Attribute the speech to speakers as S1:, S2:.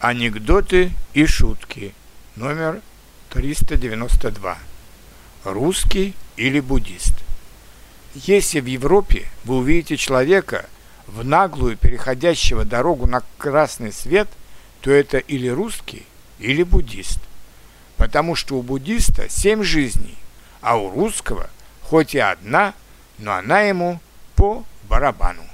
S1: Анекдоты и шутки. Номер 392. Русский или буддист? Если в Европе вы увидите человека, в наглую переходящего дорогу на красный свет, то это или русский, или буддист. Потому что у буддиста семь жизней, а у русского хоть и одна, но она ему по барабану.